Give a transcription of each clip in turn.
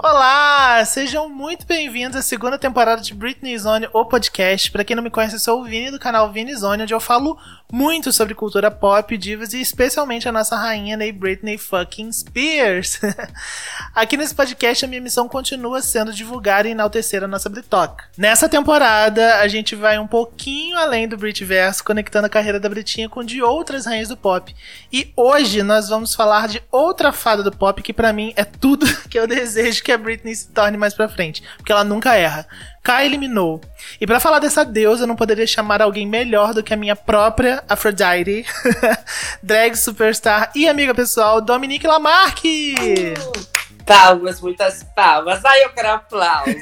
Olá, sejam muito bem-vindos à segunda temporada de Britney Zone, o podcast. Para quem não me conhece, eu sou o Vini do canal Vini Zone, onde eu falo muito sobre cultura pop, divas e especialmente a nossa rainha Ney Britney fucking Spears. Aqui nesse podcast a minha missão continua sendo divulgar e enaltecer a nossa Britoca. Nessa temporada a gente vai um pouquinho além do Britverso, conectando a carreira da Britinha com de outras rainhas do pop. E hoje nós vamos falar de outra fada do pop que para mim é tudo que eu desejo que a Britney se torne mais pra frente, porque ela nunca erra. Kylie Minogue. E para falar dessa deusa, eu não poderia chamar alguém melhor do que a minha própria Aphrodite, drag superstar e amiga pessoal, Dominique Lamarque. Palmas, muitas palmas. Aí eu quero aplausos.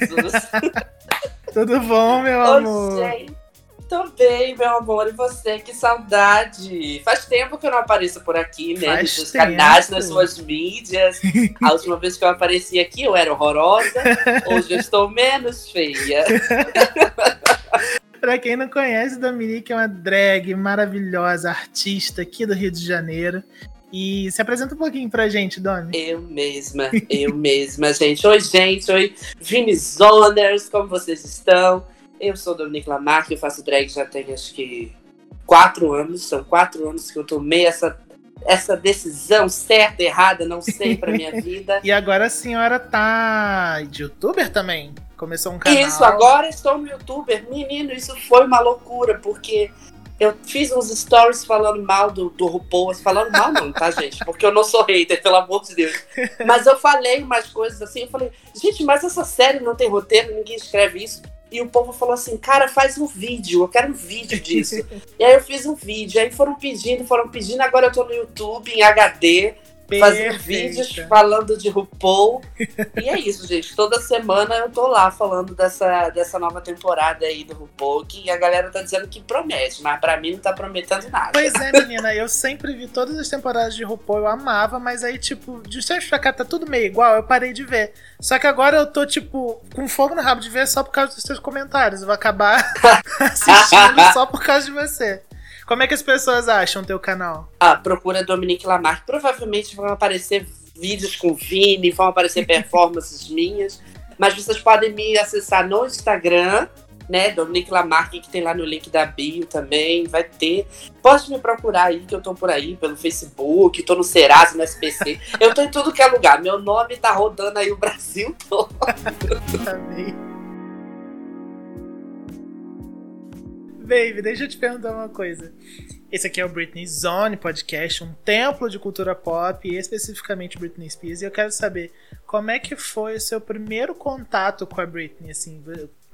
Tudo bom, meu Ô, amor? gente, Tô bem, meu amor. E você? Que saudade. Faz tempo que eu não apareço por aqui, né? Faz Nos canais, nas suas mídias. A última vez que eu apareci aqui, eu era horrorosa. Hoje eu estou menos feia. Pra quem não conhece, Dominique é uma drag maravilhosa, artista aqui do Rio de Janeiro. E se apresenta um pouquinho pra gente, Domi. Eu mesma, eu mesma, gente. Oi, gente. Oi, Vinizoners, como vocês estão? Eu sou Dominique Lamarck, eu faço drag já tem acho que quatro anos. São quatro anos que eu tomei essa, essa decisão certa, errada, não sei, pra minha vida. E agora a senhora tá de youtuber também? Começou um canal. Isso, agora estou no youtuber. Menino, isso foi uma loucura, porque eu fiz uns stories falando mal do, do RuPaul. Falando mal não, tá, gente? Porque eu não sou hater, pelo amor de Deus. Mas eu falei umas coisas assim, eu falei, gente, mas essa série não tem roteiro, ninguém escreve isso. E o povo falou assim, cara, faz um vídeo, eu quero um vídeo disso. e aí eu fiz um vídeo, aí foram pedindo, foram pedindo, agora eu tô no YouTube, em HD, fazendo Perfeita. vídeos falando de RuPaul. e é isso, gente. Toda semana eu tô lá falando dessa, dessa nova temporada aí do RuPaul, que a galera tá dizendo que promete, mas pra mim não tá prometendo nada. Pois é, menina, eu sempre vi todas as temporadas de RuPaul, eu amava, mas aí, tipo, de tempos pra cá tá tudo meio igual, eu parei de ver. Só que agora eu tô, tipo, com fogo no rabo de ver só por causa dos seus comentários. Eu vou acabar assistindo só por causa de você. Como é que as pessoas acham teu canal? Ah, procura Dominique Lamarck. Provavelmente vão aparecer vídeos com Vini, vão aparecer performances minhas. Mas vocês podem me acessar no Instagram, né? Dominique Lamarck, que tem lá no link da bio também. Vai ter. Pode me procurar aí, que eu tô por aí, pelo Facebook, tô no Serasa, no SPC. Eu tô em tudo que é lugar. Meu nome tá rodando aí o Brasil todo. Amei. Baby, deixa eu te perguntar uma coisa. Esse aqui é o Britney Zone Podcast, um templo de cultura pop, e especificamente Britney Spears. E eu quero saber como é que foi o seu primeiro contato com a Britney, assim,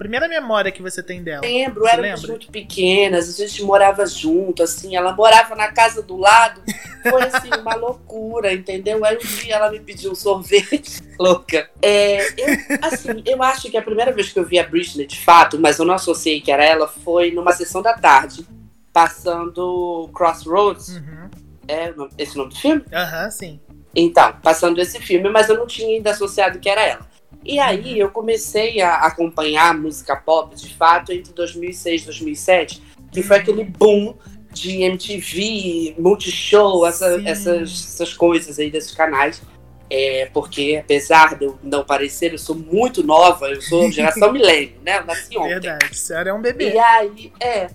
primeira memória que você tem dela. lembro, Você éramos lembra? muito pequenas, a gente morava junto, assim, ela morava na casa do lado, foi assim, uma loucura, entendeu? Aí um dia ela me pediu um sorvete, louca. É, eu, assim, eu acho que a primeira vez que eu vi a Britney, de fato, mas eu não associei que era ela, foi numa sessão da tarde, passando Crossroads, Uhum. é esse o nome do filme? Aham, sim. Então, passando esse filme, mas eu não tinha ainda associado que era ela. E aí eu comecei a acompanhar a música pop, de fato, entre 2006 e 2007, que foi aquele boom de MTV, Multishow, essa, essas, essas coisas aí desses canais. É, porque apesar de eu não parecer, eu sou muito nova, eu sou geração milênio, né? Eu nasci ontem. Verdade. A senhora é um bebê. E aí, é.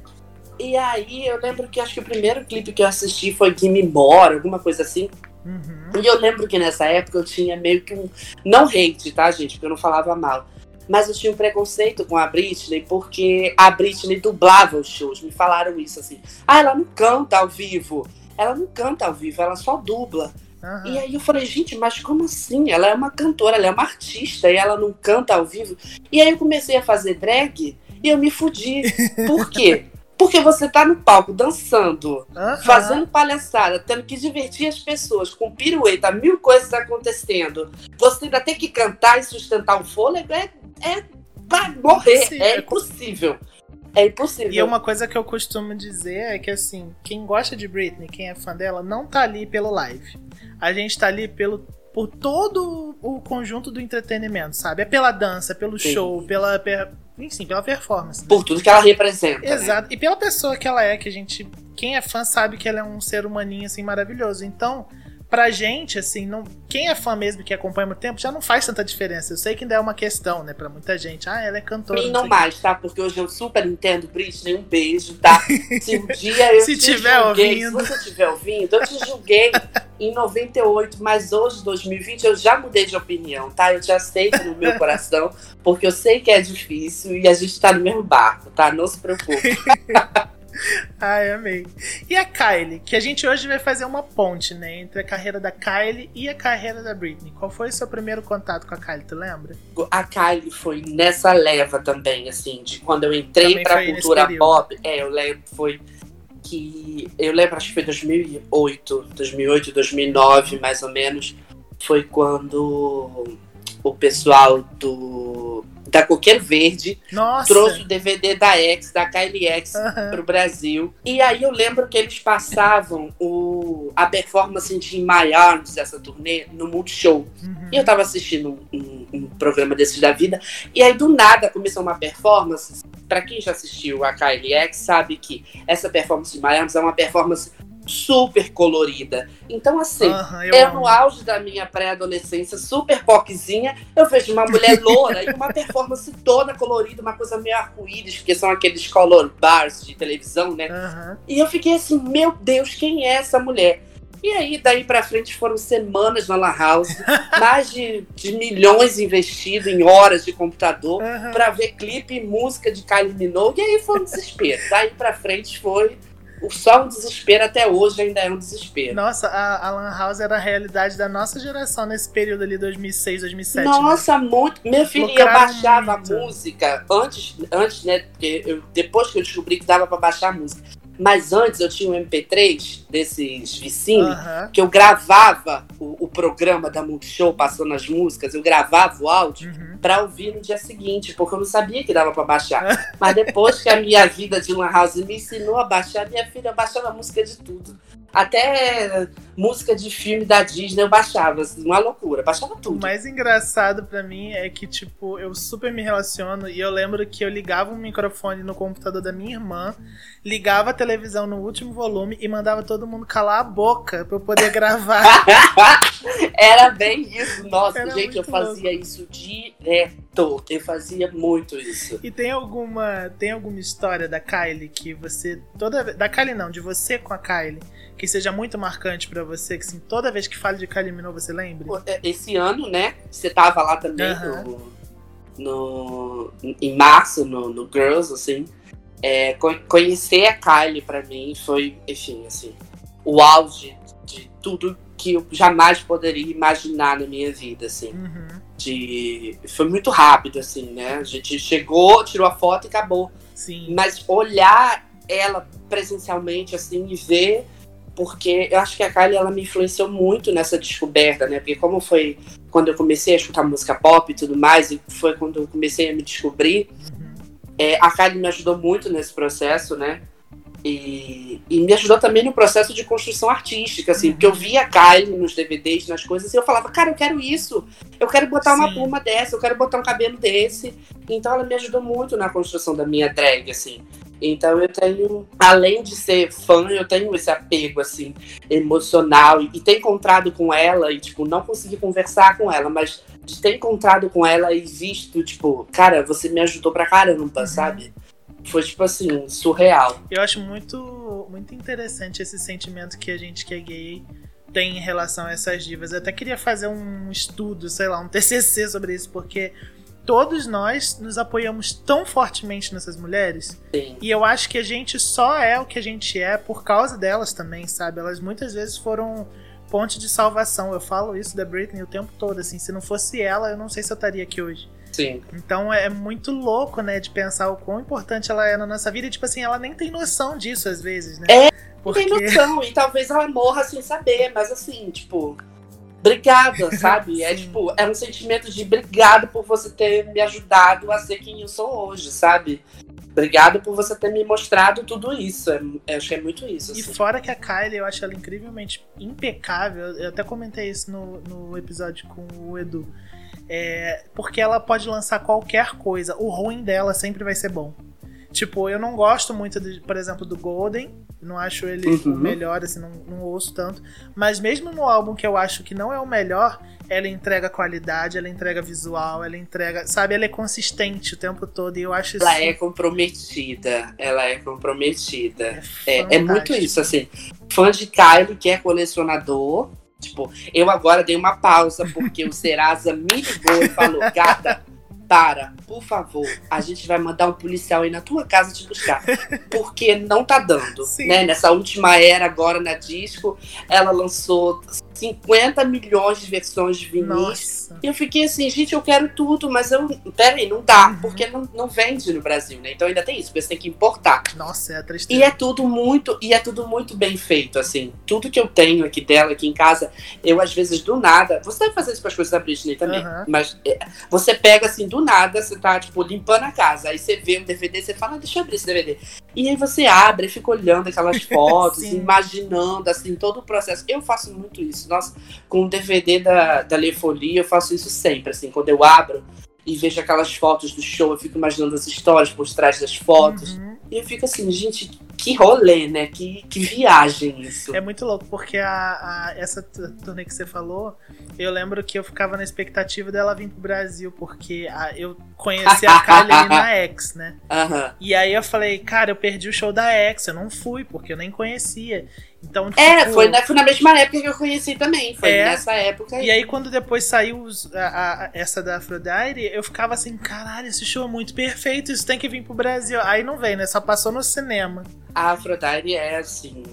E aí eu lembro que acho que o primeiro clipe que eu assisti foi Gimme More, alguma coisa assim. Uhum. E eu lembro que nessa época eu tinha meio que um. Não hate, tá, gente? Porque eu não falava mal. Mas eu tinha um preconceito com a Britney, porque a Britney dublava os shows. Me falaram isso assim. Ah, ela não canta ao vivo. Ela não canta ao vivo, ela só dubla. Aham. E aí eu falei, gente, mas como assim? Ela é uma cantora, ela é uma artista e ela não canta ao vivo. E aí eu comecei a fazer drag e eu me fudi. Por quê? Porque você tá no palco dançando, fazendo palhaçada, tendo que divertir as pessoas com pirueta, mil coisas acontecendo. Você ainda tem que cantar e sustentar um fôlego, é, é pra morrer, Impossível. é impossível. É impossível. E uma coisa que eu costumo dizer é que assim, quem gosta de Britney, quem é fã dela, não tá ali pelo live. A gente tá ali pelo por todo o conjunto do entretenimento, sabe? É pela dança, pelo Sim. show, pela per... enfim, pela performance. né? Por tudo que ela representa. né? Exato. E pela pessoa que ela é, que a gente, quem é fã sabe que ela é um ser humaninho assim maravilhoso. Então, pra gente, assim, não, quem é fã mesmo que acompanha muito tempo já não faz tanta diferença. Eu sei que ainda é uma questão, né, pra muita gente. Ah, ela é cantora. Mim não, não mais, tá? Porque hoje eu super entendo, Britney, um beijo, tá? Se um dia eu se tiver julguei, ouvindo. se você estiver ouvindo, eu te julguei em 98, mas hoje, 2020, eu já mudei de opinião, tá? Eu te aceito no meu coração, porque eu sei que é difícil e a gente tá no mesmo barco, tá? Não se preocupe. Ai, amei. E a Kylie, que a gente hoje vai fazer uma ponte, né? Entre a carreira da Kylie e a carreira da Britney. Qual foi o seu primeiro contato com a Kylie, tu lembra? A Kylie foi nessa leva também, assim, de quando eu entrei também pra cultura pop. É, eu lembro, foi que. Eu lembro, acho que foi 2008, 2008, 2009, mais ou menos. Foi quando o pessoal do da Coqueiro Verde, Nossa. trouxe o DVD da X, da Kylie X, uhum. pro Brasil. E aí eu lembro que eles passavam o, a performance de My Arms, dessa turnê, no Multishow. Uhum. E eu tava assistindo um, um, um, programa desses da vida, e aí do nada começou uma performance. Para quem já assistiu a Kylie X, sabe que essa performance de My Arms é uma performance super colorida. Então, assim, uhum, é amo. no auge da minha pré-adolescência, super popzinha, eu vejo uma mulher loura e uma performance toda colorida, uma coisa meio arco-íris, porque são aqueles color bars de televisão, né? Uhum. E eu fiquei assim, meu Deus, quem é essa mulher? E aí, daí pra frente, foram semanas na La House, mais de, de milhões investido em horas de computador uhum. para ver clipe e música de Kylie Minogue, e aí foi um desespero. daí pra frente foi só um desespero até hoje ainda é um desespero. Nossa, a, a Lan House era a realidade da nossa geração nesse período ali, 2006, 2007. Né? Nossa, né? muito. Meu filho, eu baixava muito. a música antes, antes, né? Porque eu, depois que eu descobri que dava para baixar a música. Mas antes eu tinha um MP3 desses Vicine, que eu gravava o, o, programa da Multishow passando as músicas, eu gravava o áudio uhum. para ouvir no dia seguinte, porque eu não sabia que dava para baixar. Mas depois que a minha vida de Lan House me ensinou a baixar, minha filha baixava música de tudo. Até música de filme da Disney eu baixava, assim, uma loucura, baixava tudo. O mais engraçado para mim é que, tipo, eu super me relaciono e eu lembro que eu ligava um microfone no computador da minha irmã, ligava a televisão no último volume e mandava todo mundo calar a boca pra eu poder gravar. Era bem isso, nossa, Era gente, eu fazia louco. isso direto. Eu fazia muito isso. E tem alguma, tem alguma história da Kylie que você toda da Kylie não, de você com a Kylie que seja muito marcante para você, que assim, toda vez que fale de Kylie Minogue você lembre? É, esse ano, né? Você tava lá também uhum. no, no, em março, no, no Girls, assim. É, conhecer a Kylie para mim foi, enfim, assim, o auge de tudo que eu jamais poderia imaginar na minha vida, assim. Uhum. De, foi muito rápido, assim, né? A gente chegou, tirou a foto e acabou. Sim. Mas olhar ela presencialmente, assim, e ver porque eu acho que a Kylie ela me influenciou muito nessa descoberta, né? Porque como foi quando eu comecei a escutar música pop e tudo mais, e foi quando eu comecei a me descobrir, uhum. é, a Kylie me ajudou muito nesse processo, né? E, e, me ajudou também no processo de construção artística, assim, porque eu uhum. via a Kylie nos DVDs, nas coisas, e eu falava, cara, eu quero isso, eu quero botar Sim. uma pluma dessa, eu quero botar um cabelo desse. Então ela me ajudou muito na construção da minha drag, assim. Então eu tenho, além de ser fã, eu tenho esse apego, assim, emocional. E, ter encontrado com ela e, tipo, não conseguir conversar com ela, mas de ter encontrado com ela e visto, tipo, cara, você me ajudou pra caramba, uhum. sabe? Foi, tipo assim, surreal. Eu acho muito, muito interessante esse sentimento que a gente que é gay tem em relação a essas divas. Eu até queria fazer um estudo, sei lá, um TCC sobre isso, porque todos nós nos apoiamos tão fortemente nessas mulheres. Sim. E eu acho que a gente só é o que a gente é por causa delas também, sabe? Elas muitas vezes foram ponte de salvação. Eu falo isso da Britney o tempo todo, assim. Se não fosse ela, eu não sei se eu estaria aqui hoje. Sim. Então é muito louco, né, de pensar o quão importante ela é na nossa vida. E, tipo assim, ela nem tem noção disso às vezes, né? É, Porque... tem noção. E talvez ela morra sem saber, mas assim, tipo obrigada, sabe? é tipo, é um sentimento de obrigado por você ter me ajudado a ser quem eu sou hoje, sabe? Obrigado por você ter me mostrado tudo isso. É, acho que é muito isso. Assim. E fora que a Kylie, eu acho ela incrivelmente impecável. Eu até comentei isso no, no episódio com o Edu. É, porque ela pode lançar qualquer coisa. O ruim dela sempre vai ser bom. Tipo, eu não gosto muito, de, por exemplo, do Golden, Não acho ele uhum. o melhor, assim, não, não ouço tanto. Mas mesmo no álbum que eu acho que não é o melhor, ela entrega qualidade, ela entrega visual, ela entrega. Sabe, ela é consistente o tempo todo e eu acho Ela é comprometida. Ela é comprometida. É, é, é, muito isso, assim. Fã de Kylie, que é colecionador. Tipo, eu agora dei uma pausa porque o Serasa me ligou e falou: gata para, por favor, a gente vai mandar um policial aí na tua casa te buscar. Porque não tá dando. Né? Nessa última era agora na disco, ela lançou 50 milhões de versões de vinis. E eu fiquei assim, gente, eu quero tudo, mas eu. Peraí, não dá, uhum. porque não, não vende no Brasil, né? Então ainda tem isso, porque você tem que importar. Nossa, é a tristeza. E é tudo muito, e é tudo muito bem feito, assim. Tudo que eu tenho aqui dela, aqui em casa, eu às vezes do nada. Você deve fazer isso com as coisas da Britney também. Uhum. Mas é, você pega assim, do nada, você tá, tipo, limpando a casa. Aí você vê um DVD, você fala, ah, deixa eu abrir esse DVD. E aí você abre e fica olhando aquelas fotos, imaginando, assim, todo o processo. Eu faço muito isso. Nossa, com o DVD da, da Le Folie, eu faço isso sempre, assim, quando eu abro e vejo aquelas fotos do show, eu fico imaginando as histórias por trás das fotos. Uhum. E eu fico assim, gente, que rolê, né? Que, que viagem isso. É muito louco, porque a, a, essa turnê que você falou, eu lembro que eu ficava na expectativa dela vir pro Brasil, porque a, eu conheci a Kylie na X, né? Uhum. E aí eu falei, cara, eu perdi o show da X, eu não fui, porque eu nem conhecia. Então, é, tipo, foi, na, foi na mesma época que eu conheci também. Foi é, nessa época. Aí. E aí, quando depois saiu a, a, essa da Aphrodite, eu ficava assim, caralho, esse show é muito perfeito, isso tem que vir pro Brasil. Aí não veio, né? Só passou no cinema. A Aphrodite é assim,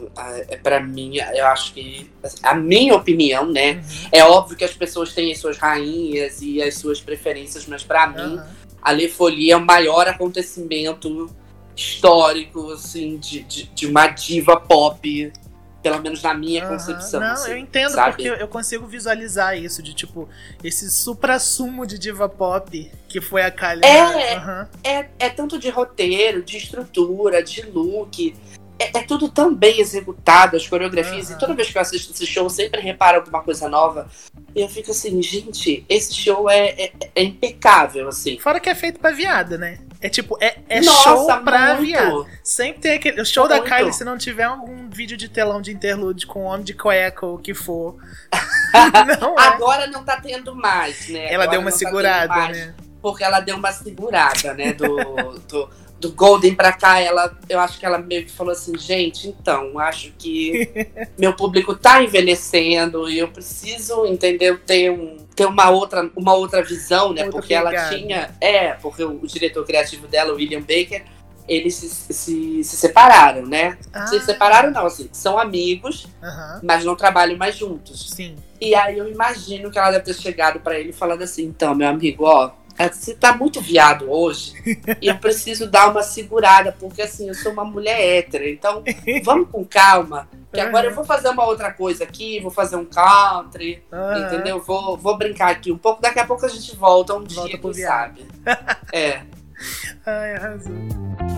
é para mim, eu acho que assim, a minha opinião, né? Uhum. É óbvio que as pessoas têm as suas rainhas e as suas preferências, mas para mim, a Le Folie é o maior acontecimento histórico, assim, de, de, de uma diva pop pelo menos na minha uhum. concepção. Não, assim, eu entendo, sabe? porque eu consigo visualizar isso, de tipo, esse supra-sumo de diva pop que foi a Kylie. É, uhum. é, é tanto de roteiro, de estrutura, de look. É, é tudo tão bem executado, as coreografias, uhum. e toda vez que eu assisto esse show, eu sempre reparo alguma coisa nova. E eu fico assim, gente, esse show é, é, é impecável, assim. Fora que é feito pra viada, né? É tipo, é, é Nossa, show pra muito. viado. Sempre tem aquele. O show muito. da Kylie, se não tiver algum vídeo de telão de interlude com homem de cueca ou o que for. não é. Agora não tá tendo mais, né? Ela Agora deu uma tá segurada, tá né? Porque ela deu uma segurada, né? Do, do, do Golden pra cá, ela, eu acho que ela meio que falou assim, gente, então, acho que meu público tá envelhecendo e eu preciso, entendeu, ter, um, ter uma, outra, uma outra visão, né? Outra porque pegada. ela tinha. É, porque o, o, diretor criativo dela, William Baker, eles se, se, se separaram, né? Ah. Se separaram, não, assim, são amigos, uhum. mas não trabalham mais juntos. Sim. E aí eu imagino que ela deve ter chegado para ele falando assim, então, meu amigo, ó você tá muito viado hoje e eu preciso dar uma segurada, porque assim, eu sou uma mulher hétera, então vamos com calma. Que agora eu vou fazer uma outra coisa aqui, vou fazer um country, uhum. entendeu? Vou, vou brincar aqui um pouco, daqui a pouco a gente volta um volta dia, quem sabe. é. Ai, arrasou.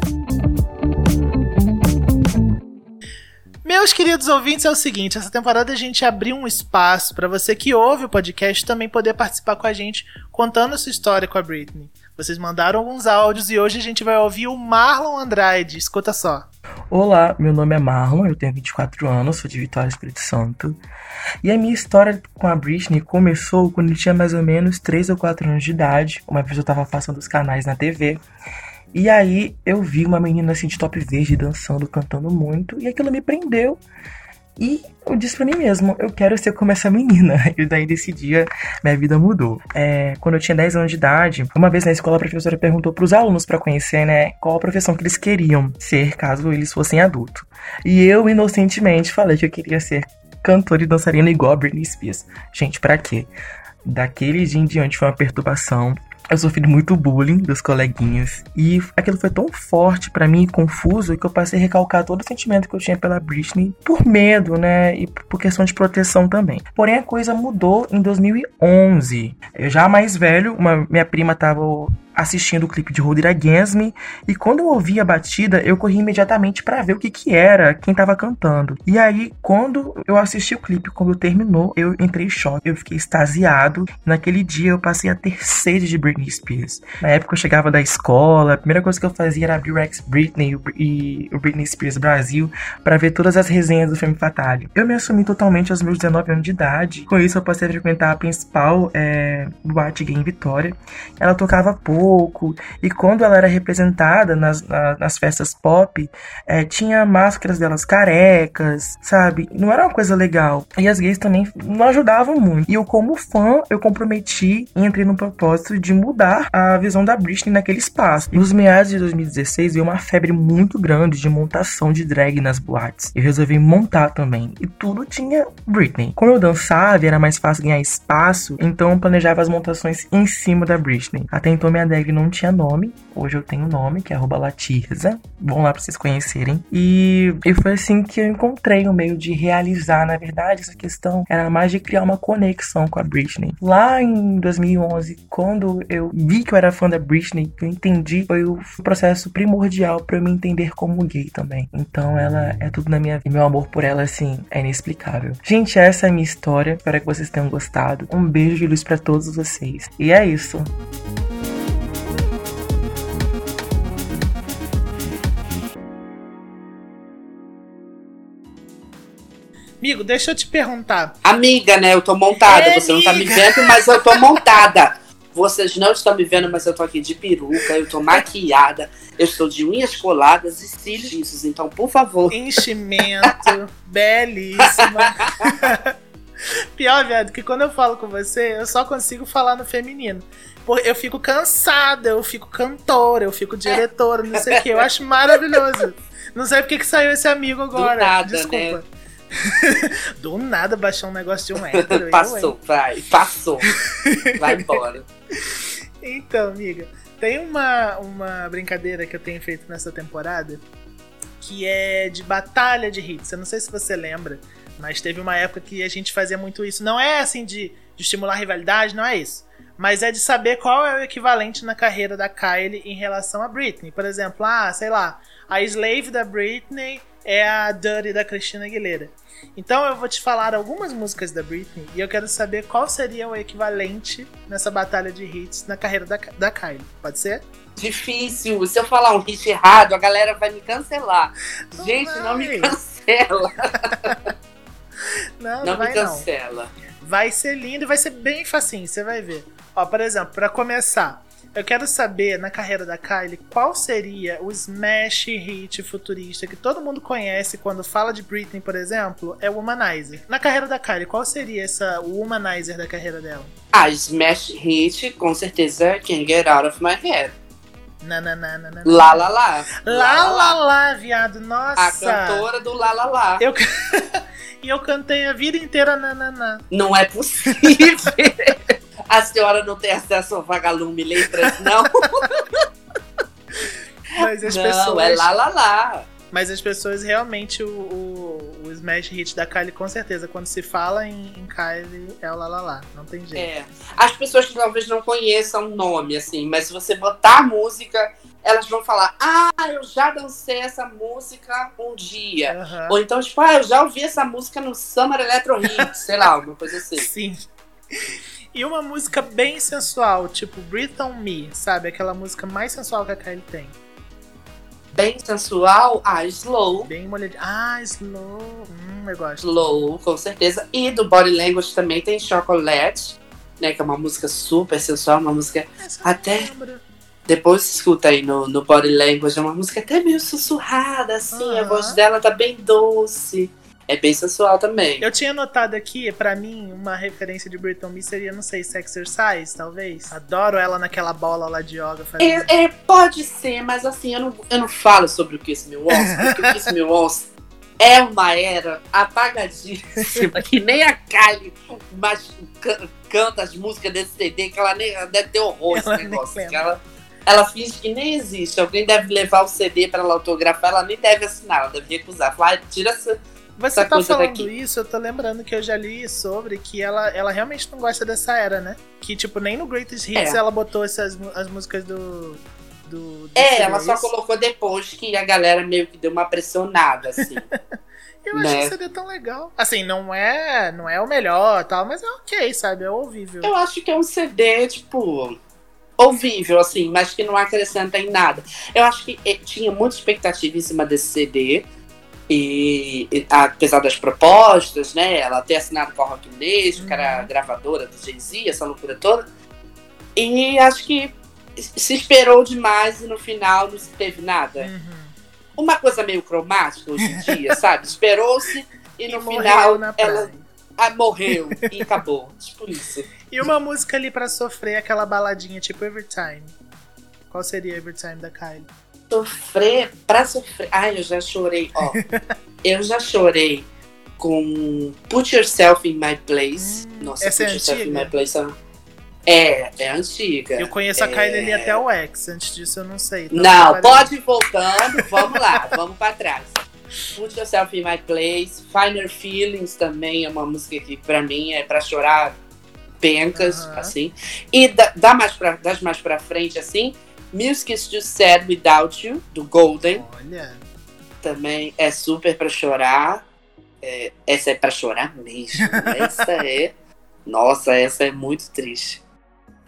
Meus queridos ouvintes, é o seguinte: essa temporada a gente abriu um espaço para você que ouve o podcast também poder participar com a gente contando a sua história com a Britney. Vocês mandaram alguns áudios e hoje a gente vai ouvir o Marlon Andrade. Escuta só. Olá, meu nome é Marlon, eu tenho 24 anos, sou de Vitória Espírito Santo. E a minha história com a Britney começou quando eu tinha mais ou menos 3 ou 4 anos de idade. Uma vez eu estava passando os canais na TV e aí eu vi uma menina assim de top verde dançando, cantando muito, e aquilo me prendeu. E eu disse para mim mesmo, eu quero ser como essa menina. E daí desse dia minha vida mudou. É, quando eu tinha 10 anos de idade, uma vez na escola a professora perguntou para os alunos para conhecer, né, qual a profissão que eles queriam ser caso eles fossem adultos. E eu inocentemente falei que eu queria ser cantora e dançarina igual a Britney Spears. Gente, para quê? Daquele dia em diante foi uma perturbação eu sofri muito bullying dos coleguinhas e aquilo foi tão forte para mim, confuso, que eu passei a recalcar todo o sentimento que eu tinha pela Britney por medo, né, e por questão de proteção também. Porém a coisa mudou em 2011. Eu já mais velho, uma minha prima tava assistindo o clipe de Hold It Against Me, e quando eu ouvi a batida, eu corri imediatamente para ver o que que era, quem tava cantando. E aí, quando eu assisti o clipe, quando terminou, eu entrei em choque, eu fiquei extasiado. Naquele dia eu passei a ter sede de Britney Spears. Na época eu chegava da escola, a primeira coisa que eu fazia era abrir o Rex Britney e o Britney Spears Brasil para ver todas as resenhas do filme Fatale. Eu me assumi totalmente aos meus 19 anos de idade. Com isso eu passei a frequentar a principal é, boate gay em Vitória. Ela tocava pouco e quando ela era representada nas, na, nas festas pop, é, tinha máscaras delas carecas, sabe? Não era uma coisa legal. E as gays também não ajudavam muito. E eu, como fã, eu comprometi e entrei no propósito de mudar a visão da Britney naquele espaço. E nos meados de 2016 veio uma febre muito grande de montação de drag nas boates. Eu resolvi montar também. E tudo tinha Britney. Como eu dançava era mais fácil ganhar espaço, então eu planejava as montações em cima da Britney. Até então minha drag não tinha nome. Hoje eu tenho nome, que é Latirza. Vão lá pra vocês conhecerem. E, e foi assim que eu encontrei o um meio de realizar, na verdade, essa questão era mais de criar uma conexão com a Britney. Lá em 2011, quando eu vi que eu era fã da Britney, que eu entendi, foi o processo primordial para eu me entender como gay também. Então ela é tudo na minha vida. Meu amor por ela, assim, é inexplicável. Gente, essa é a minha história. Espero que vocês tenham gostado. Um beijo de luz para todos vocês. E é isso. Amigo, deixa eu te perguntar. Amiga, né? Eu tô montada. É, Você amiga. não tá me vendo, mas eu tô montada. Vocês não estão me vendo, mas eu tô aqui de peruca, eu tô maquiada, eu estou de unhas coladas e cílios Então, por favor. Enchimento, belíssima. Pior, viado, que quando eu falo com você, eu só consigo falar no feminino. Eu fico cansada, eu fico cantora, eu fico diretora, não sei o que. Eu acho maravilhoso. Não sei porque que saiu esse amigo agora. Do nada, Desculpa. Né? Do nada baixou um negócio de um hétero. passou, eu, vai, passou. Vai embora. Então, amiga, tem uma, uma brincadeira que eu tenho feito nessa temporada que é de batalha de hits. Eu não sei se você lembra, mas teve uma época que a gente fazia muito isso. Não é assim de, de estimular rivalidade, não é isso. Mas é de saber qual é o equivalente na carreira da Kylie em relação a Britney. Por exemplo, ah, sei lá, a Slave da Britney é a Dirty da Christina Aguilera. Então eu vou te falar algumas músicas da Britney e eu quero saber qual seria o equivalente nessa batalha de hits na carreira da, da Kylie. Pode ser? Difícil. Se eu falar um hit errado, a galera vai me cancelar. Não Gente, vai. não me cancela. não, não, não me cancela. Não. Vai ser lindo e vai ser bem facinho, você vai ver. Ó, por exemplo, para começar, eu quero saber, na carreira da Kylie, qual seria o smash hit futurista que todo mundo conhece quando fala de Britney, por exemplo, é o Womanizer. Na carreira da Kylie, qual seria essa o Womanizer da carreira dela? Ah, smash hit, com certeza, Can't Get Out of My Head. Na, na, na, na, na, lá, lá, lá. Lá, lá, lá, viado. Nossa. A cantora do Lá, lá, lá. Eu... e eu cantei a vida inteira na, na, na. Não é possível. A senhora não tem acesso ao vagalume letras, não? Mas as não, pessoas. É lá, lá, lá. Mas as pessoas realmente, o, o, o, Smash Hit da Kylie, com certeza, quando se fala em, em Kylie, é o lá, lá, lá. Não tem jeito. É. As pessoas que talvez não conheçam o nome, assim, mas se você botar a música, elas vão falar: Ah, eu já dancei essa música um dia. Uhum. Ou então, tipo, ah, eu já ouvi essa música no Summer Electro Hits, sei lá, uma coisa assim. Sim. E uma música bem sensual, tipo Breathe on Me, sabe? Aquela música mais sensual que a Kylie tem. Bem sensual, ah, Slow. Bem molhadinha. Ah, Slow. Hum, eu gosto. Slow, com certeza. E do Body Language também tem Chocolate, né? Que é uma música super sensual, uma música Essa até. Depois escuta aí no, no Body Language, é uma música até meio sussurrada, assim, a voz dela tá bem doce. É bem sensual também. Eu tinha notado aqui, para mim, uma referência de Britney Me seria, não sei, Sexercise, talvez. Adoro ela naquela bola lá de yoga. É, é, pode ser, mas assim, eu não, eu não falo sobre o Kiss Me Once, porque o Kiss Me Once é uma era apagadíssima, que nem a Kylie mas canta as músicas desse CD, que ela nem deve ter horror esse negócio. Ela, ela finge que nem existe. Alguém deve levar o CD para ela autografar, ela nem deve assinar, ela deve recusar. Falar, ah, tira essa Você tá falando daqui. isso, eu tô lembrando que eu já li sobre que ela, ela realmente não gosta dessa era, né? Que, tipo, nem no Greatest Hits É. ela botou essas as músicas do. do dos É, ela só colocou depois que a galera meio que deu uma pressionada, assim. Eu acho né? esse CD tão legal. Assim, não é, não é o melhor tal, mas é ok, sabe? É ouvível. Eu acho que é um CD, tipo, ouvível, assim, mas que não acrescenta em nada. Eu acho que eh, tinha muita expectativa em cima desse CD. E, e, apesar das propostas, né? Ela ter assinado com a Rock Nation, que era a Uhum. gravadora do Jay-Z, essa loucura toda. E acho que se esperou demais e no final não se teve nada. Uhum. Uma coisa meio cromática hoje em dia, sabe? Esperou-se e no morreu final ela ah, morreu e acabou. Tipo isso. E uma música ali pra sofrer, aquela baladinha tipo Evertime. Qual seria Evertime da Kylie? Sofrer, pra sofrer. Ai, eu já chorei, ó. eu já chorei com Put Yourself in My Place. Hum, Nossa, essa é Put Yourself in antiga? My Place é, é, é antiga. Eu conheço a É. Kylie ali até o X, antes disso eu não sei. Então Não, parece- pode ir voltando, vamos lá, vamos pra trás. Put Yourself in My Place, Finer Feelings também é uma música que pra mim é pra chorar pencas, Aham. assim. E da, da mais pra, das mais pra frente, assim, Music is Too Sad Without You, do Golden, Olha. também é super pra chorar. É, essa é pra chorar mesmo. Essa é. Nossa, essa é muito triste.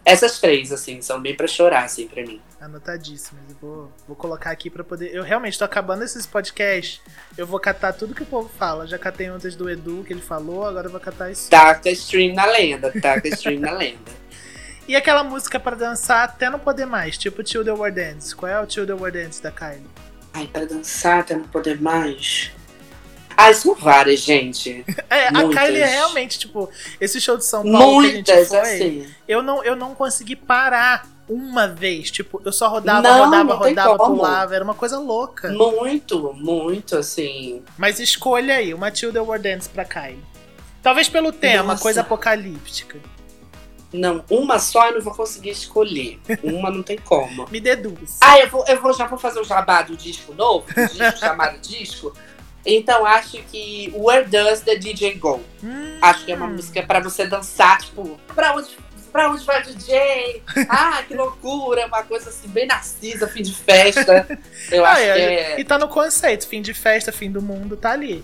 Essas três, assim, são bem pra chorar, assim, pra mim. Anotadíssimas. Eu vou, vou colocar aqui pra poder. Eu realmente tô acabando esses podcasts. Eu vou catar tudo que o povo fala. Já catei ontem do Edu que ele falou, agora eu vou catar isso. Taca stream na lenda, taca stream na lenda. E aquela música pra dançar até não poder mais, tipo Till the War Dance. Qual é o Till the War Dance da Kylie? Ai, pra dançar até não poder mais. Ai, são várias, gente. É, Muitas. a Kylie é realmente, tipo, esse show de São Paulo que a gente Muitas, foi, assim. eu não, eu não consegui parar uma vez. Tipo, eu só rodava, Não, rodava, não rodava, como. pulava. Era uma coisa louca. Muito, muito, assim. Mas escolha aí, uma the War Dance pra Kylie. Talvez pelo tema, Nossa. coisa apocalíptica. Não, uma só eu não vou conseguir escolher. Uma não tem como. Me deduz. Ah, eu vou, eu vou já vou fazer o jabá do disco novo, do disco chamado disco. Então acho que Where Does the DJ Go? Hum, Acho que é uma música pra você dançar, tipo, pra onde, pra onde vai o DJ? Ah, que loucura, uma coisa assim, bem narcisa, fim de festa. Eu Ah, acho é, que é. E tá no conceito, fim de festa, fim do mundo, tá ali.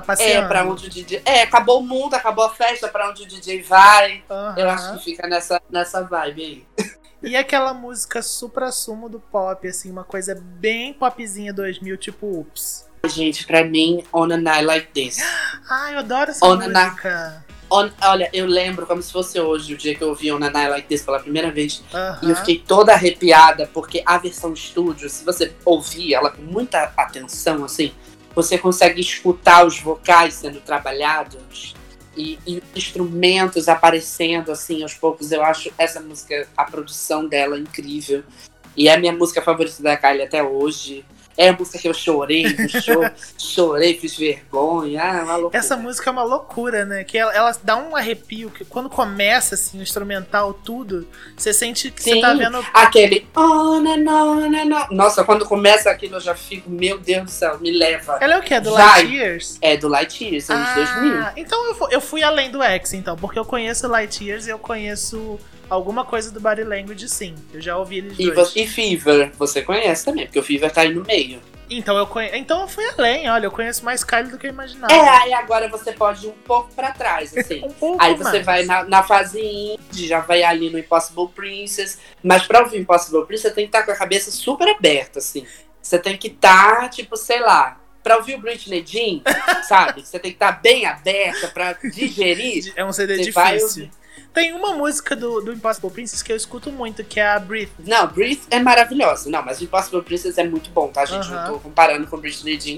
Tá É, passeando. pra onde o DJ. É, acabou o mundo, acabou a festa, pra onde o DJ vai. Aham. Eu acho que fica nessa, nessa vibe aí. E aquela música supra-sumo do pop, assim, uma coisa bem popzinha 2000, tipo Ups. Gente, pra mim, On a Night Like This. Ai, eu adoro essa On música. On- olha, eu lembro como se fosse hoje, o dia que eu ouvi On a Night Like This pela primeira vez. Aham. E eu fiquei toda arrepiada, porque a versão estúdio, se você ouvir ela com muita atenção, assim, você consegue escutar os vocais sendo trabalhados e, e os instrumentos aparecendo, assim, aos poucos. Eu acho essa música, a produção dela incrível. E é a minha música favorita da Kylie até hoje. É a música que eu chorei no show, chorei, fiz vergonha. Ah, é uma loucura. Essa música é uma loucura, né? Que ela, ela dá um arrepio, que quando começa, assim, o instrumental, tudo, você sente que você Sim. tá vendo. Aquele on and on and on. Nossa, quando começa aquilo eu já fico, meu Deus do céu, me leva. Ela é o que? Do Vai. Light Years? É do Light Years, anos 2000. Ah, então eu, fu- eu fui além do X, então, porque eu conheço Light Years e eu conheço alguma coisa do Body Language, sim. Eu já ouvi eles E, dois. e Fever, você conhece também, porque o Fever tá aí no meio. Então eu, conhe... então eu fui além, olha, eu conheço mais Kylie do que eu imaginava. É, aí agora você pode ir um pouco pra trás, assim. Um pouco Aí você mais. vai na, na fase indie, já vai ali no Impossible Princess. Mas pra ouvir Impossible Princess, você tem que estar com a cabeça super aberta, assim. Você tem que estar, tipo, sei lá. Pra ouvir o Britney Jean, sabe? Você tem que estar bem aberta pra digerir. É um CD difícil. Tem uma música do, do Impossible Princess que eu escuto muito, que é a Breathe. Não, Breathe é maravilhosa. Não, mas o Impossible Princess é muito bom, tá, gente? Não tô comparando com Britney Jean.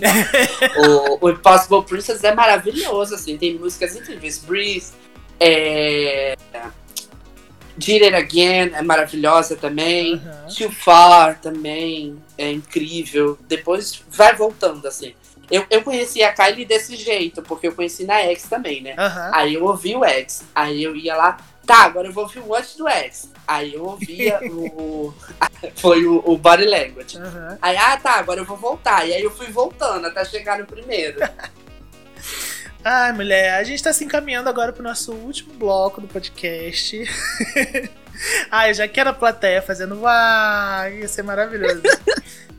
o, o Impossible Princess é maravilhoso, assim. Tem músicas incríveis. Breathe, é... Did It Again é maravilhosa também. Aham. Too Far também é incrível. Depois vai voltando, assim. Eu, eu conheci a Kylie desse jeito, porque eu conheci na X também, né? Aham. Aí eu ouvi o X. Aí eu ia lá, tá, agora eu vou ouvir o antes do X. Aí eu ouvia o. Foi o, o Body Language. Aham. Aí, ah, tá, agora eu vou voltar. E aí eu fui voltando até chegar no primeiro. Ai, mulher, a gente tá se encaminhando agora pro nosso último bloco do podcast. Ai, eu já quero a plateia fazendo vai, ia ser maravilhoso.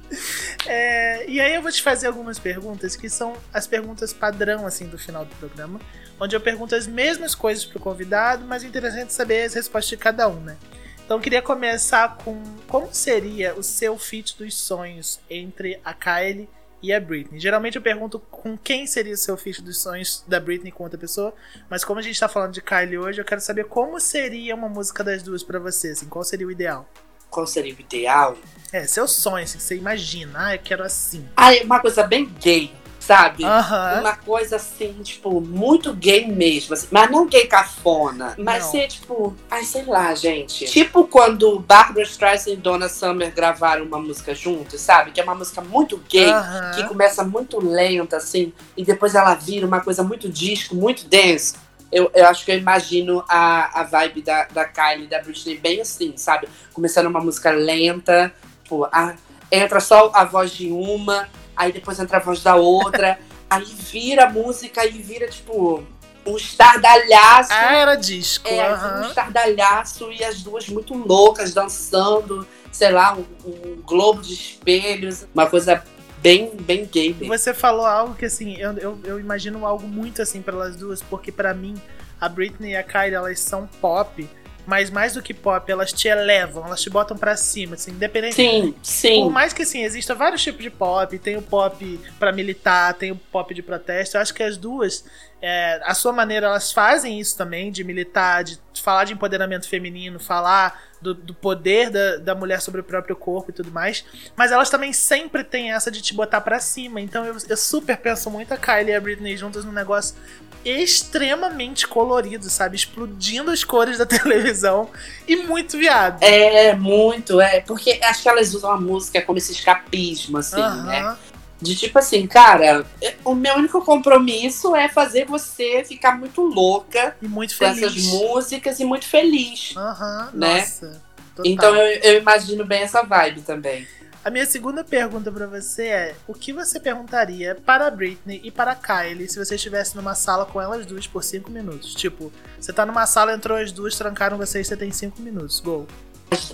É, e aí eu vou te fazer algumas perguntas que são as perguntas padrão assim do final do programa, onde eu pergunto as mesmas coisas pro convidado, mas é interessante saber as respostas de cada um, né? Então eu queria começar com como seria o seu feat dos sonhos entre a Kylie e a Britney. Geralmente eu pergunto com quem seria o seu feat dos sonhos da Britney com outra pessoa, mas como a gente tá falando de Kylie hoje, eu quero saber como seria uma música das duas para você, assim, qual seria o ideal? Qual seria o ideal? É, seu sonho, assim, você imagina, ah, eu quero assim. Ah, é uma coisa bem gay, sabe? Aham. Uma coisa assim, tipo, muito gay mesmo. assim, mas não gay cafona. Mas Não. ser, tipo, ai, sei lá, gente. Tipo quando Barbara Streisand e Donna Summer gravaram uma música juntos, sabe? Que é uma música muito gay. Aham. Que começa muito lenta, assim, e depois ela vira uma coisa muito disco, muito dance. Eu, eu acho que eu imagino a, a vibe da, da Kylie e da Britney bem assim, sabe? Começando uma música lenta, tipo, a- entra só a voz de uma, aí depois entra a voz da outra, aí vira a música e vira, tipo, um estardalhaço. Ah, era disco. É, aham. um estardalhaço e as duas muito loucas dançando, sei lá, um, um globo de espelhos, uma coisa bem, bem gay mesmo. Você falou algo que assim, eu, eu, eu imagino algo muito assim para elas duas, porque pra mim a Britney e a Kylie elas são pop, mas mais do que pop, elas te elevam, elas te botam pra cima, assim, independente. Sim, Por sim. mais que assim, exista vários tipos de pop, tem o pop pra militar, tem o pop de protesto, eu acho que as duas, é, a sua maneira, elas fazem isso também, de militar, de falar de empoderamento feminino, falar do, do poder da, da mulher sobre o próprio corpo e tudo mais, mas elas também sempre têm essa de te botar pra cima, então eu, eu super penso muito a Kylie e a Britney juntas num negócio extremamente colorido, sabe? Explodindo as cores da televisão e muito viado. É, muito, é. Porque acho que elas usam a música como esse escapismo, assim, né? De tipo assim, cara, o meu único compromisso é fazer você ficar muito louca E muito com essas feliz. músicas e muito feliz. Aham, né? nossa. Então eu, eu imagino bem essa vibe também. A minha segunda pergunta pra você é: o que você perguntaria para a Britney e para a Kylie se você estivesse numa sala com elas duas por cinco minutos? Tipo, você tá numa sala, entrou as duas, trancaram vocês, você tem cinco minutos. Gol.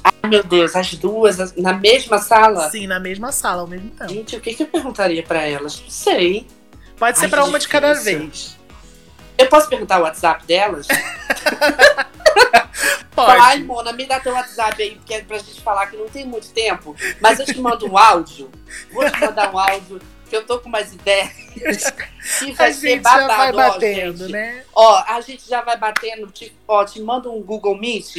Ai, meu Deus, as duas as- na mesma sala? Sim, na mesma sala, ao mesmo tempo. Gente, o que, que eu perguntaria pra elas? Não sei. Pode ser que uma de cada vez. Eu posso perguntar o WhatsApp delas? Pode. Ai, Mona, me dá teu WhatsApp aí, porque é pra gente falar que não tem muito tempo. Mas eu te mando um áudio. Vou te mandar um áudio, que eu tô com umas ideias. Que vai a ser gente já vai babado, ó, batendo, gente. né? Ó, a gente já vai batendo, te, ó, te manda um Google Meet,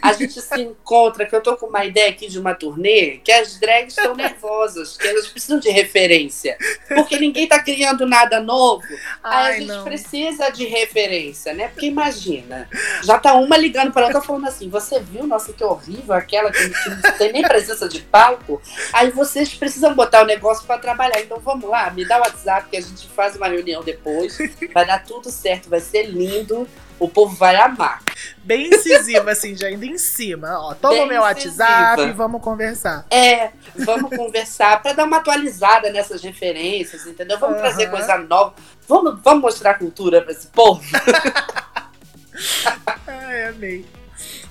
a gente se encontra, que eu tô com uma ideia aqui de uma turnê, que as drags estão nervosas, que elas precisam de referência. Porque ninguém tá criando nada novo. Aí a Ai, gente não. precisa de referência, né? Porque imagina, já tá uma ligando para outra falando assim: você viu, nossa, que horrível aquela que, que não tem nem presença de palco. Aí vocês precisam botar o negócio para trabalhar. Então vamos lá, me dá o WhatsApp que a gente faz uma reunião depois. Vai dar tudo certo, vai ser lindo. O povo vai amar. Bem incisiva, assim, já indo em cima. Ó, toma Bem o meu WhatsApp incisiva. e vamos conversar. É, vamos conversar para dar uma atualizada nessas referências, entendeu? Vamos Aham. trazer coisa nova. Vamos, vamos mostrar cultura para esse povo. Ai, amei.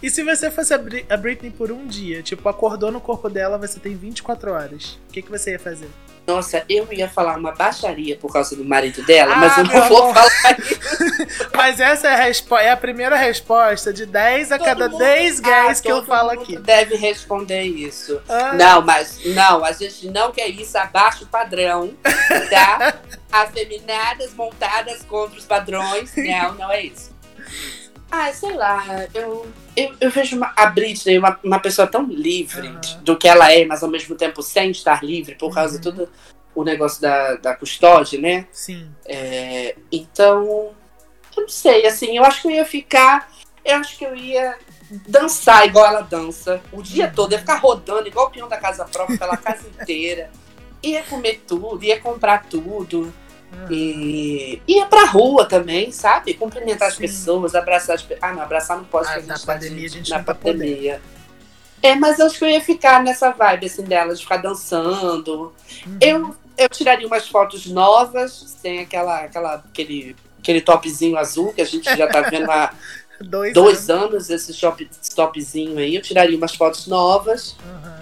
E se você fosse a, Bri- a Britney por um dia, tipo, acordou no corpo dela, você tem 24 horas. O que, que você ia fazer? Nossa, eu ia falar uma baixaria por causa do marido dela, mas Ah, eu meu não vou amor. falar isso. Mas essa é a, é a primeira resposta de 10 a Todo cada mundo- 10 gays Ah, que eu falo aqui. Deve responder isso. Ah, Não, mas não, a gente não quer isso abaixo padrão, tá? Afeminadas montadas contra os padrões. Não, não é isso. Ah, sei lá, eu, eu, eu vejo uma, a Britney uma, uma pessoa tão livre de- do que ela é, mas ao mesmo tempo sem estar livre por causa Uhum. de todo o negócio da, da custódia, né? Sim. É, então, eu não sei, assim, eu acho que eu ia ficar. Eu acho que eu ia dançar igual ela dança o dia todo, ia ficar rodando igual o peão da casa própria pela casa inteira. Ia comer tudo, ia comprar tudo. Uhum. E ia pra rua também, sabe? Cumprimentar as Sim. pessoas, abraçar as pessoas. Ah, não, abraçar não pode, Ah, na tá pandemia de- a gente na tá pandemia. É, mas eu acho que eu ia ficar nessa vibe, assim, dela, de ficar dançando. Uhum. Eu, eu tiraria umas fotos novas, sem aquela, aquela, aquele aquele topzinho azul que a gente já tá vendo há Dois, dois anos. anos, esse shop, topzinho aí. Eu tiraria umas fotos novas, Aham.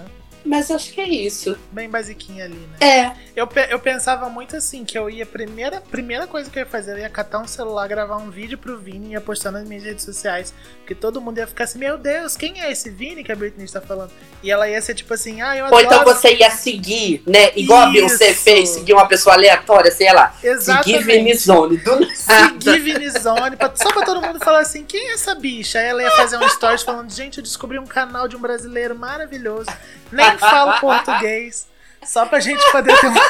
Mas acho que é isso. Bem basiquinha ali, né? É, Eu, eu pensava muito assim, que eu ia. Primeira, primeira coisa que eu ia fazer, eu ia catar um celular, gravar um vídeo pro Vini e ia postar nas minhas redes sociais. Porque todo mundo ia ficar assim, meu Deus, quem é esse Vini que a Britney está falando? E ela ia ser tipo assim, ah, eu Ou adoro. então você ia seguir, né? Igual a Beyoncé Isso. fez, seguir uma pessoa aleatória, sei lá. Seguir Exatamente. Venizone, do nada. Seguir Vinizone, só pra todo mundo falar assim, quem é essa bicha? Aí ela ia fazer um stories falando, gente, eu descobri um canal de um brasileiro maravilhoso, nem falo português, só pra gente poder ter uma,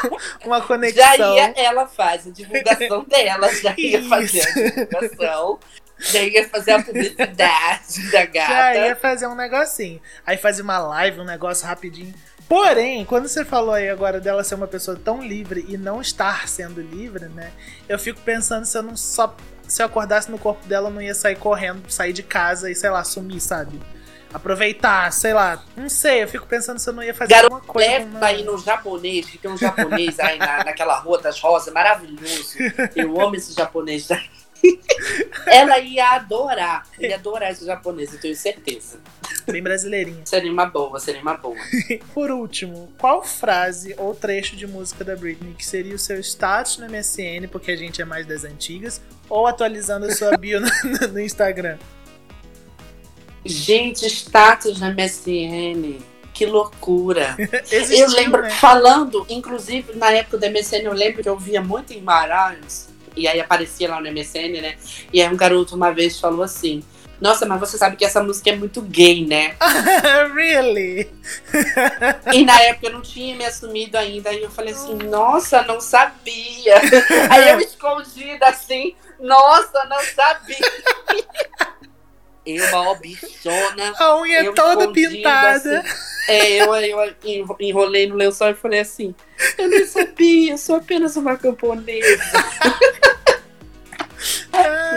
uma Já conexão. ia, ela faz a divulgação dela, já ia Isso. fazer a divulgação, já ia fazer a publicidade da Já gata. ia fazer um negocinho. Aí fazia uma live, um negócio rapidinho. Porém, quando você falou aí agora dela ser uma pessoa tão livre e não estar sendo livre, né? Eu fico pensando se eu não só. Se eu acordasse no corpo dela, eu não ia sair correndo, sair de casa e, sei lá, sumir, sabe? Aproveitar, sei lá. Não sei, eu fico pensando se eu não ia fazer Garoto, alguma coisa. Leva com aí no japonês, que tem um japonês aí na, naquela rua das rosas, maravilhoso. Eu amo esse japonês daí. Ela ia adorar, ia adorar esse japonês, eu tenho certeza. Bem brasileirinha. Seria uma boa, seria uma boa. Por último, qual frase ou trecho de música da Britney que seria o seu status no MSN, porque a gente é mais das antigas, ou atualizando a sua bio no, no Instagram? Gente, status na MSN. Que loucura. Existiu, eu lembro, né? falando, inclusive na época do MSN, eu lembro que eu via muito em Guimarães, e aí aparecia lá no MSN, né? E aí um garoto uma vez falou assim: Nossa, mas você sabe que essa música é muito gay, né? really? E na época eu não tinha me assumido ainda, aí eu falei assim: Nossa, não sabia. Aí eu escondida assim: Nossa, não sabia. Eu, uma bichona. A unha eu toda escondida, pintada. assim. É, eu, eu enro- enrolei no lençol e falei assim: Eu nem sabia, eu sou apenas uma camponesa.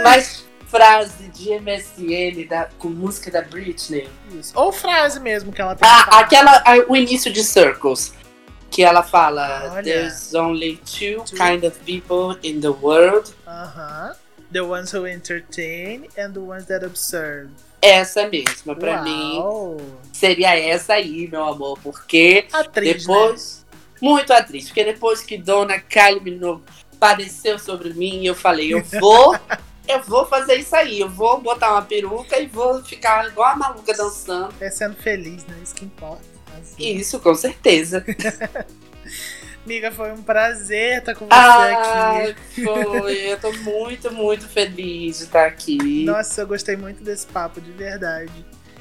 Mas frase de MSN da, com música da Britney. isso. Ou frase mesmo que ela tem. Ah, aquela, o início de Circles. Que ela fala: Olha. There's only two Two. kind of people in the world. Aham. The ones who entertain and the ones that observe. Essa mesma, pra mim, Uau. seria essa aí, meu amor. Porque Atriz, né? depois. Muito atriz. Porque depois que Dona Kylie Minogue padeceu sobre mim, eu falei: Eu vou. Eu vou fazer isso aí, eu vou botar uma peruca e vou ficar igual a maluca dançando. É sendo feliz, né? Isso que importa. Assim. Isso, com certeza. Amiga, foi um prazer estar com você Ah, aqui. foi. Eu tô muito, muito feliz de estar aqui. Nossa, eu gostei muito desse papo, de verdade.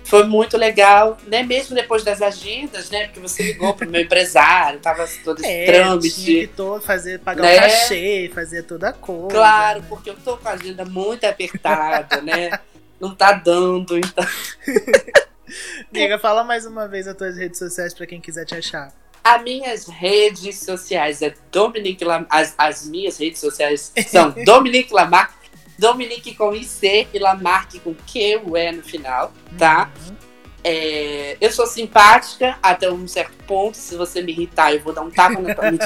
Foi muito legal, né? Mesmo depois das agendas, né? Porque você ligou pro meu empresário, tava todo esse É, tinha que trâmite. todo fazer, pagar Né? o cachê, fazer toda a coisa. Claro, né? porque eu tô com a agenda muito apertada, né? Não tá dando, então. Amiga, fala mais uma vez as tuas redes sociais pra quem quiser te achar. As minhas redes sociais é Dominique Lam... as, as minhas redes sociais são Dominique Lamarck, Dominique com IC e Lamarck com Q-U-E no final, tá? Uhum. É, eu sou simpática até um certo ponto. Se você me irritar, eu vou dar um tapa na tua.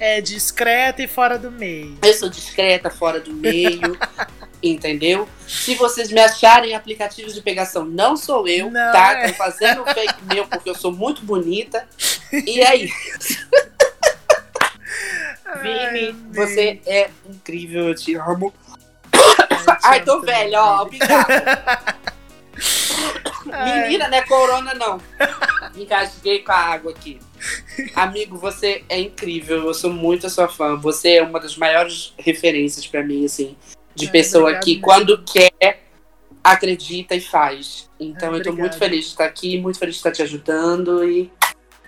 É discreta e fora do meio. Eu sou discreta, fora do meio. entendeu? Se vocês me acharem aplicativos de pegação, não sou eu, Não, tá? é. Tô fazendo fake meu porque eu sou muito bonita. E aí, Vini, Ai, você é incrível, eu te amo. te Ai, amo tô velha, ó, Vini. obrigada. Ai, Menina, não é corona, não. Engasguei com a água aqui. Amigo, você é incrível. Eu sou muito a sua fã. Você é uma das maiores referências pra mim, assim, de Ai, pessoa obrigado que, mesmo. quando quer, acredita e faz. Então, Ai, eu tô muito feliz de estar aqui, muito feliz de estar te ajudando e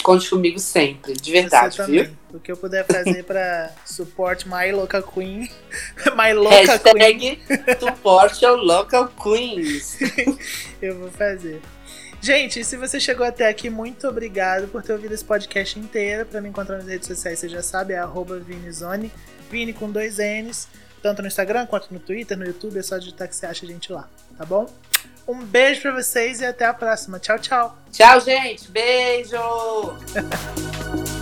conte comigo sempre, de verdade, viu? O que eu puder fazer pra support my local queen. my local queen, Hashtag support your local queens. eu vou fazer. Gente, se você chegou até aqui, muito obrigado por ter ouvido esse podcast inteiro. Pra me encontrar nas redes sociais, você já sabe, é arroba Vinizone. Vini com dois N's. Tanto no Instagram quanto no Twitter, no YouTube. É só digitar que você acha a gente lá, tá bom? Um beijo pra vocês e até a próxima. Tchau, tchau. Tchau, gente. Beijo.